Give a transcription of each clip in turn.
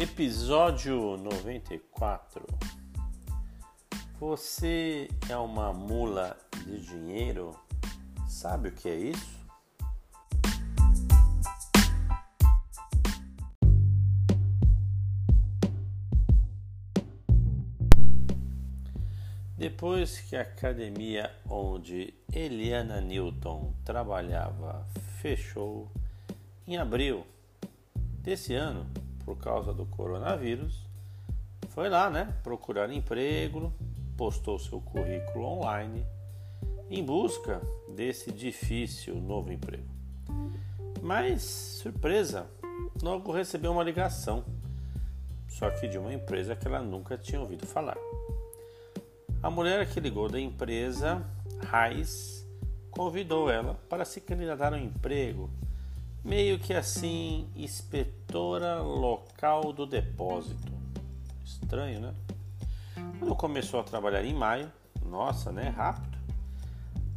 Episódio 94 Você é uma mula de dinheiro? Sabe o que é isso? Depois que a academia onde Eliana Newton trabalhava fechou em abril desse ano, por causa do coronavírus, foi lá, né, procurar emprego, postou seu currículo online em busca desse difícil novo emprego. Mas, surpresa, logo recebeu uma ligação, só que de uma empresa que ela nunca tinha ouvido falar. A mulher que ligou da empresa, Raiz, convidou ela para se candidatar ao emprego meio que assim, inspetora local do depósito. Estranho, né? Quando começou a trabalhar em maio, nossa, né? Rápido.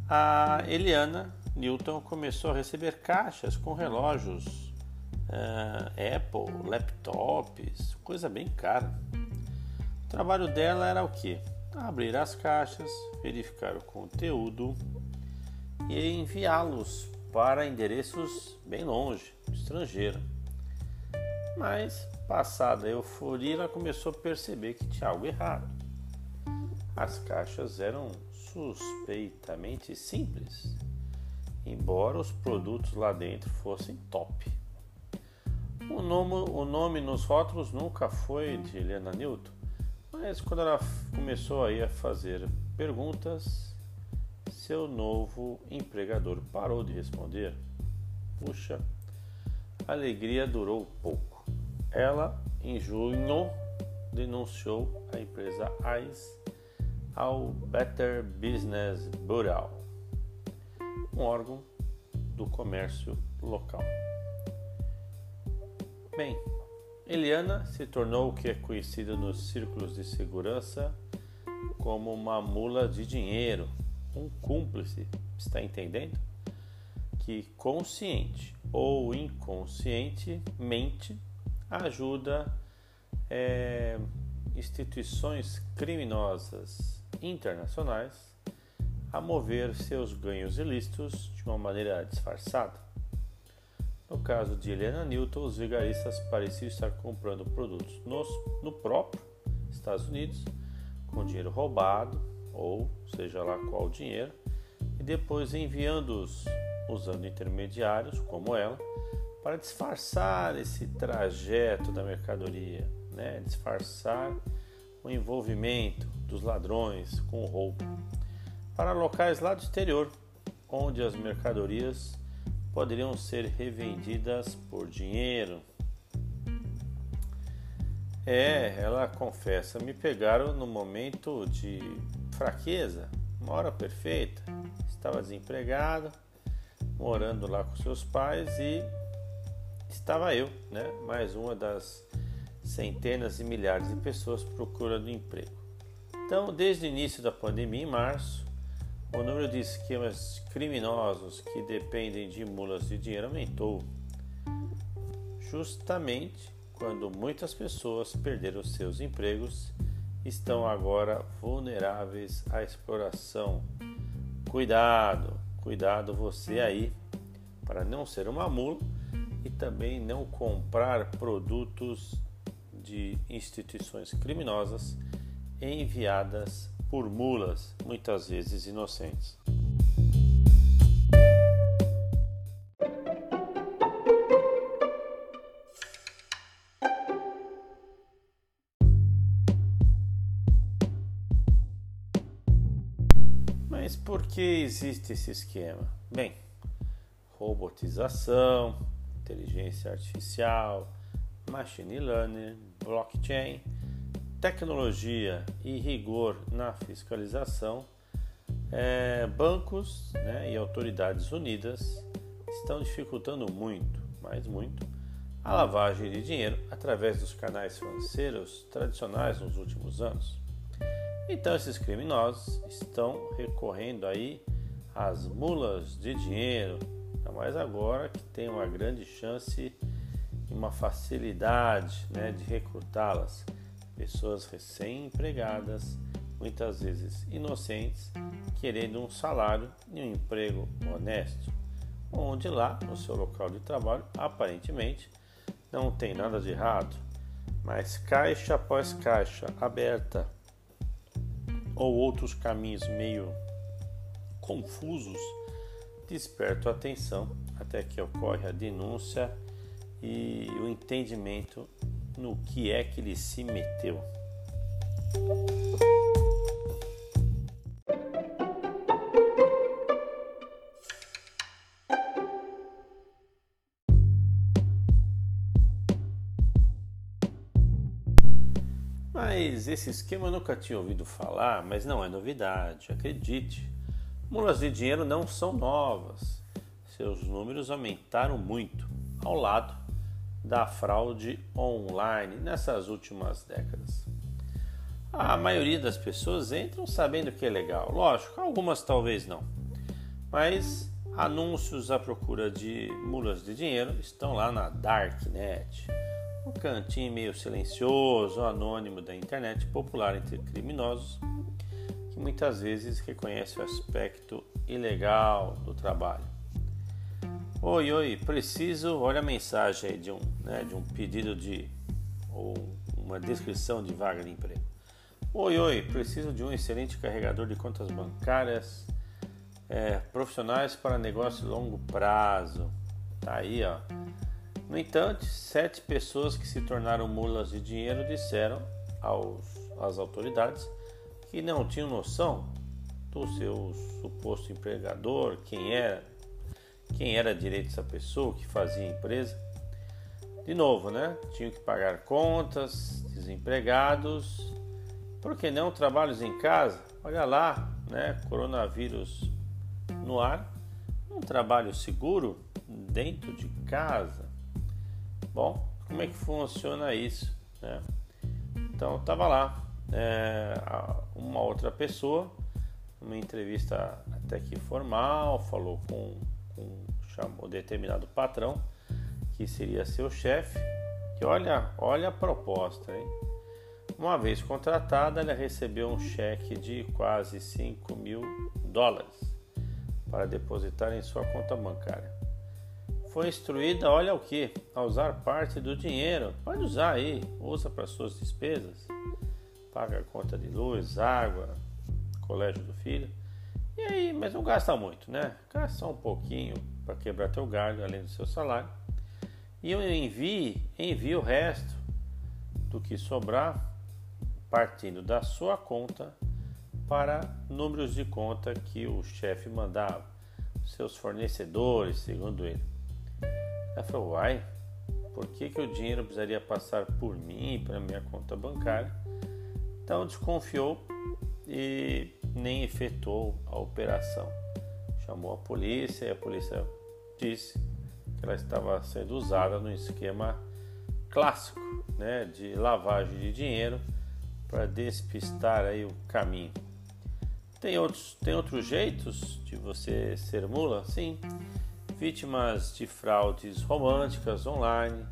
A Eliana Newton começou a receber caixas com relógios uh, Apple, laptops, coisa bem cara. O trabalho dela era o que? Abrir as caixas, verificar o conteúdo e enviá-los para endereços bem longe, estrangeiro. Mas, passada a euforia, ela começou a perceber que tinha algo errado. As caixas eram suspeitamente simples, embora os produtos lá dentro fossem top. O nome, o nome nos rótulos nunca foi de Helena Newton, mas quando ela começou aí a fazer perguntas, seu novo empregador parou de responder. Puxa, a alegria durou pouco. Ela, em junho, denunciou a empresa ICE ao Better Business Bureau, um órgão do comércio local. Bem, Eliana se tornou o que é conhecido nos círculos de segurança como uma mula de dinheiro um cúmplice, está entendendo? Que consciente ou inconscientemente ajuda é, instituições criminosas internacionais a mover seus ganhos ilícitos de uma maneira disfarçada. No caso de Helena Newton, os vigaristas pareciam estar comprando produtos nos, no próprio Estados Unidos com dinheiro roubado ou seja lá qual dinheiro, e depois enviando-os usando intermediários como ela para disfarçar esse trajeto da mercadoria, né? disfarçar o envolvimento dos ladrões com o roubo para locais lá do exterior, onde as mercadorias poderiam ser revendidas por dinheiro. É, ela confessa, me pegaram no momento de fraqueza, uma hora perfeita. Estava desempregado, morando lá com seus pais e estava eu, né? Mais uma das centenas e milhares de pessoas procurando emprego. Então, desde o início da pandemia, em março, o número de esquemas criminosos que dependem de mulas de dinheiro aumentou, justamente quando muitas pessoas perderam seus empregos estão agora vulneráveis à exploração. Cuidado, cuidado você aí para não ser uma mula e também não comprar produtos de instituições criminosas enviadas por mulas, muitas vezes inocentes. Mas por que existe esse esquema? Bem, robotização, inteligência artificial, machine learning, blockchain, tecnologia e rigor na fiscalização, é, bancos né, e autoridades unidas estão dificultando muito, mas muito, a lavagem de dinheiro através dos canais financeiros tradicionais nos últimos anos. Então esses criminosos estão recorrendo aí às mulas de dinheiro, ainda mais agora que tem uma grande chance e uma facilidade né, de recrutá-las. Pessoas recém-empregadas, muitas vezes inocentes, querendo um salário e um emprego honesto, onde lá, no seu local de trabalho, aparentemente não tem nada de errado, mas caixa após caixa aberta ou outros caminhos meio confusos despertam a atenção até que ocorre a denúncia e o entendimento no que é que ele se meteu. Mas esse esquema eu nunca tinha ouvido falar, mas não é novidade, acredite. Mulas de dinheiro não são novas. Seus números aumentaram muito ao lado da fraude online nessas últimas décadas. A maioria das pessoas entram sabendo que é legal, lógico, algumas talvez não, mas anúncios à procura de mulas de dinheiro estão lá na Darknet, um cantinho meio silencioso, anônimo da internet popular entre criminosos que muitas vezes reconhece o aspecto ilegal do trabalho. Oi, oi, preciso, olha a mensagem de um, né, de um pedido de ou uma descrição de vaga de emprego. Oi, oi, preciso de um excelente carregador de contas bancárias é, profissionais para negócio de longo prazo. Tá aí, ó. No entanto, sete pessoas que se tornaram mulas de dinheiro disseram aos, às autoridades que não tinham noção do seu suposto empregador, quem era, quem era direito essa pessoa, que fazia a empresa. De novo, né? Tinham que pagar contas, desempregados, por que não trabalhos em casa? Olha lá, né? Coronavírus no ar, um trabalho seguro dentro de casa. Bom, como é que funciona isso? Né? Então, estava lá, é, uma outra pessoa, uma entrevista até que formal, falou com, com chamou determinado patrão que seria seu chefe, que olha, olha a proposta, hein? Uma vez contratada, ela recebeu um cheque de quase 5 mil dólares para depositar em sua conta bancária. Foi instruída, olha o que, a usar parte do dinheiro. Pode usar aí, usa para suas despesas paga a conta de luz, água, colégio do filho. E aí, mas não gasta muito, né? Gasta um pouquinho para quebrar teu galho, além do seu salário. E eu envie, envie o resto do que sobrar, partindo da sua conta para números de conta que o chefe mandava, seus fornecedores, segundo ele. Ela falou, uai, por que, que o dinheiro precisaria passar por mim, para minha conta bancária? Então desconfiou e nem efetuou a operação. Chamou a polícia e a polícia disse que ela estava sendo usada no esquema clássico né, de lavagem de dinheiro para despistar aí o caminho. Tem outros, tem outros jeitos de você ser mula? Sim. Vítimas de fraudes românticas online,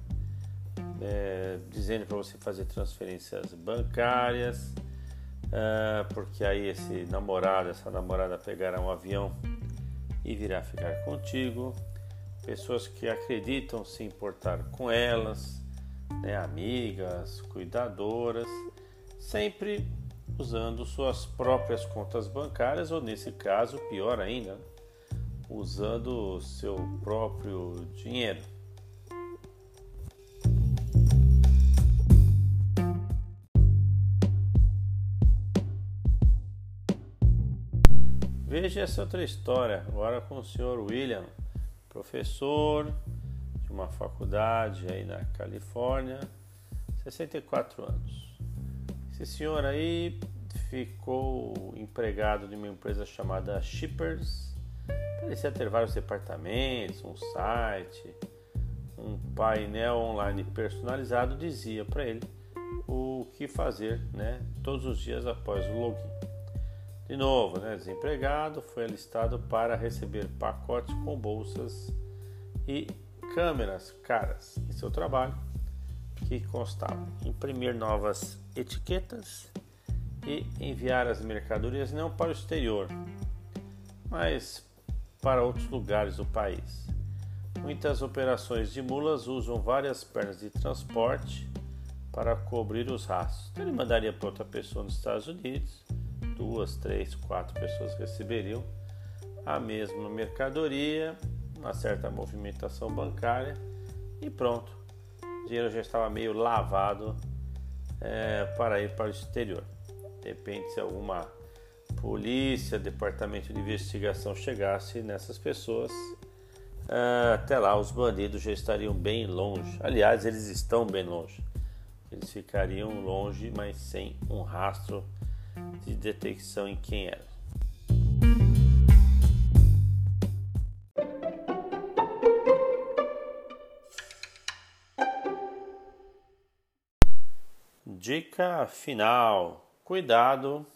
é, dizendo para você fazer transferências bancárias, é, porque aí esse namorado, essa namorada pegará um avião e virá ficar contigo. Pessoas que acreditam se importar com elas, né, amigas, cuidadoras, sempre usando suas próprias contas bancárias ou nesse caso, pior ainda, usando seu próprio dinheiro. Veja essa outra história, agora com o senhor William, professor de uma faculdade aí na Califórnia, 64 anos. Esse senhor aí ficou empregado de uma empresa chamada Shippers. Parecia ter vários departamentos, um site, um painel online personalizado dizia para ele o que fazer, né, todos os dias após o login. De novo, né, desempregado, foi alistado para receber pacotes com bolsas e câmeras caras em seu trabalho que constavam imprimir novas etiquetas e enviar as mercadorias não para o exterior, mas para outros lugares do país. Muitas operações de mulas usam várias pernas de transporte para cobrir os rastros. Então ele mandaria para outra pessoa nos Estados Unidos, duas, três, quatro pessoas receberiam a mesma mercadoria, uma certa movimentação bancária e pronto. O dinheiro já estava meio lavado é, para ir para o exterior. Depende se alguma polícia, departamento de investigação chegasse nessas pessoas, é, até lá os bandidos já estariam bem longe. Aliás, eles estão bem longe. Eles ficariam longe, mas sem um rastro de detecção em quem era. Dica final: cuidado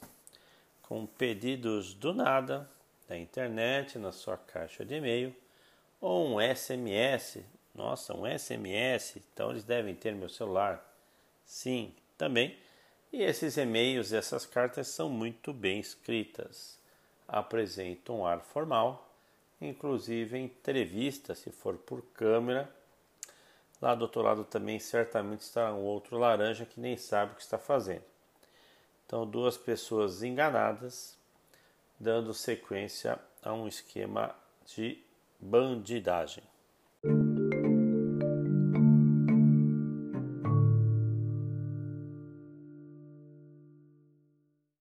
com pedidos do nada na internet, na sua caixa de e-mail ou um SMS. Nossa, um SMS, então eles devem ter meu celular. Sim, também. E esses e-mails, essas cartas são muito bem escritas. Apresentam um ar formal, inclusive entrevista, se for por câmera Lá do outro lado também certamente está um outro laranja que nem sabe o que está fazendo. Então, duas pessoas enganadas, dando sequência a um esquema de bandidagem.